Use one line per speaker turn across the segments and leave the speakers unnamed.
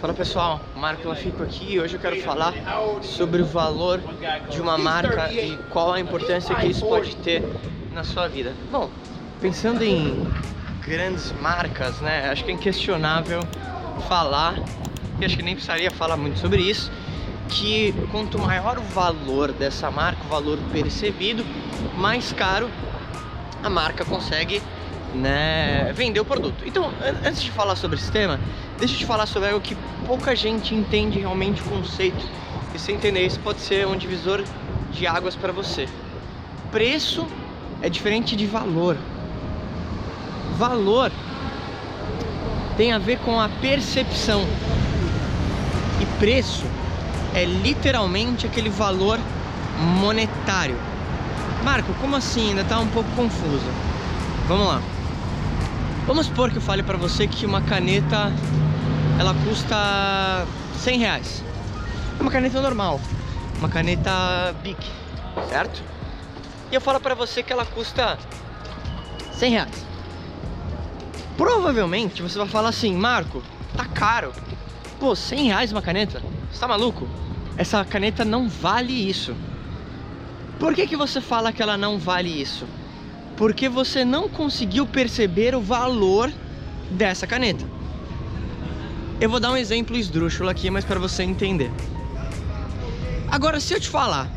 Fala pessoal, Marco Lafico aqui e hoje eu quero falar sobre o valor de uma marca e qual a importância que isso pode ter na sua vida. Bom, pensando em grandes marcas, né, acho que é inquestionável falar, e acho que nem precisaria falar muito sobre isso, que quanto maior o valor dessa marca, o valor percebido, mais caro a marca consegue né, vender o produto. Então, antes de falar sobre esse tema, deixa eu te falar sobre algo que pouca gente entende realmente o conceito. E se entender isso, pode ser um divisor de águas para você. Preço é diferente de valor. Valor tem a ver com a percepção. E preço é literalmente aquele valor monetário. Marco, como assim? Ainda está um pouco confuso. Vamos lá. Vamos supor que eu fale para você que uma caneta ela custa 100 reais. É uma caneta normal, uma caneta Bic, certo? E eu falo para você que ela custa 100 reais. Provavelmente você vai falar assim, Marco, tá caro. Pô, 100 reais uma caneta? Você tá maluco? Essa caneta não vale isso. Por que, que você fala que ela não vale isso? Porque você não conseguiu perceber o valor dessa caneta. Eu vou dar um exemplo esdrúxulo aqui, mas para você entender. Agora, se eu te falar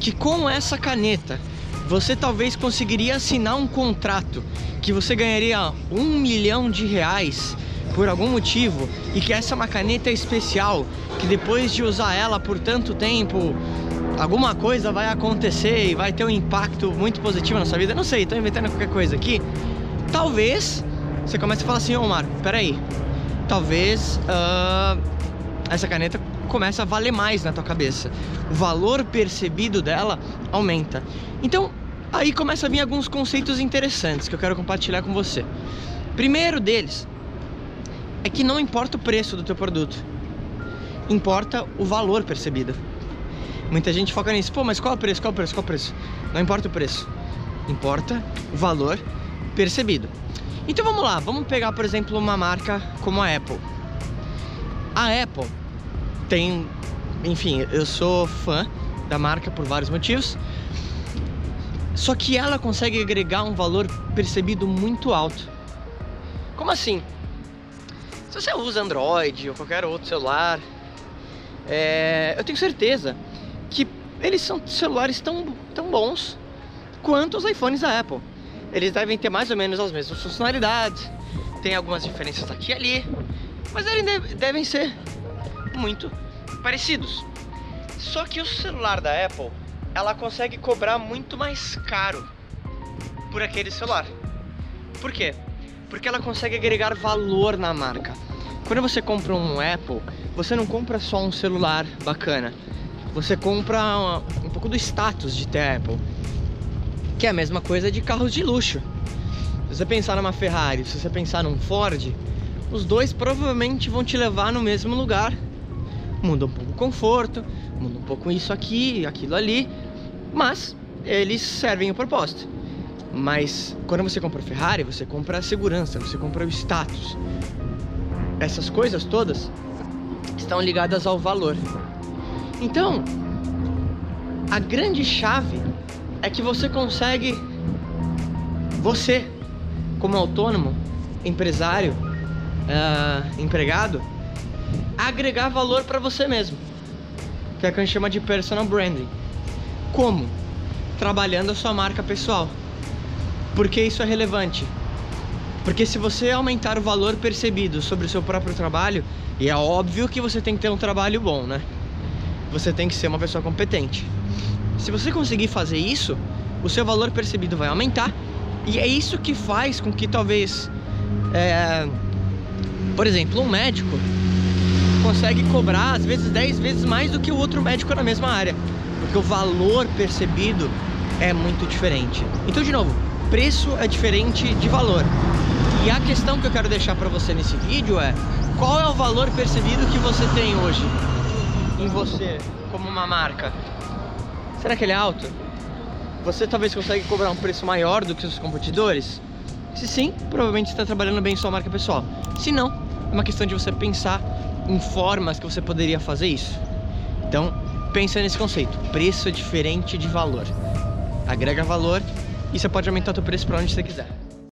que com essa caneta você talvez conseguiria assinar um contrato que você ganharia um milhão de reais por algum motivo e que essa é uma caneta especial que depois de usar ela por tanto tempo alguma coisa vai acontecer e vai ter um impacto muito positivo na sua vida. Não sei, estou inventando qualquer coisa aqui. Talvez você comece a falar assim, ô oh, peraí. Talvez uh, essa caneta comece a valer mais na tua cabeça. O valor percebido dela aumenta. Então, aí começa a vir alguns conceitos interessantes que eu quero compartilhar com você. Primeiro deles é que não importa o preço do teu produto, importa o valor percebido. Muita gente foca nisso. Pô, mas qual é o preço? Qual é o preço? Qual é o preço? Não importa o preço. Importa o valor percebido. Então vamos lá, vamos pegar, por exemplo, uma marca como a Apple. A Apple tem, enfim, eu sou fã da marca por vários motivos. Só que ela consegue agregar um valor percebido muito alto. Como assim? Se você usa Android ou qualquer outro celular, é, eu tenho certeza eles são celulares tão, tão bons quanto os iPhones da Apple. Eles devem ter mais ou menos as mesmas funcionalidades, tem algumas diferenças aqui e ali, mas eles devem ser muito parecidos. Só que o celular da Apple, ela consegue cobrar muito mais caro por aquele celular. Por quê? Porque ela consegue agregar valor na marca. Quando você compra um Apple, você não compra só um celular bacana você compra um pouco do status de ter Apple. Que é a mesma coisa de carros de luxo. Se você pensar numa Ferrari, se você pensar num Ford, os dois provavelmente vão te levar no mesmo lugar. Muda um pouco o conforto, muda um pouco isso aqui, aquilo ali, mas eles servem o propósito. Mas quando você compra Ferrari, você compra a segurança, você compra o status. Essas coisas todas estão ligadas ao valor. Então, a grande chave é que você consegue, você, como autônomo, empresário, uh, empregado, agregar valor para você mesmo, que é o que a gente chama de personal branding. Como? Trabalhando a sua marca pessoal. Por que isso é relevante? Porque se você aumentar o valor percebido sobre o seu próprio trabalho, e é óbvio que você tem que ter um trabalho bom, né? Você tem que ser uma pessoa competente. Se você conseguir fazer isso, o seu valor percebido vai aumentar e é isso que faz com que talvez, é, por exemplo, um médico consegue cobrar às vezes 10 vezes mais do que o outro médico na mesma área, porque o valor percebido é muito diferente. Então, de novo, preço é diferente de valor. E a questão que eu quero deixar para você nesse vídeo é qual é o valor percebido que você tem hoje? Em você como uma marca, será que ele é alto? Você talvez consegue cobrar um preço maior do que os competidores? Se sim, provavelmente está trabalhando bem sua marca pessoal. Se não, é uma questão de você pensar em formas que você poderia fazer isso. Então, pensa nesse conceito. Preço é diferente de valor. Agrega valor e você pode aumentar o preço para onde você quiser.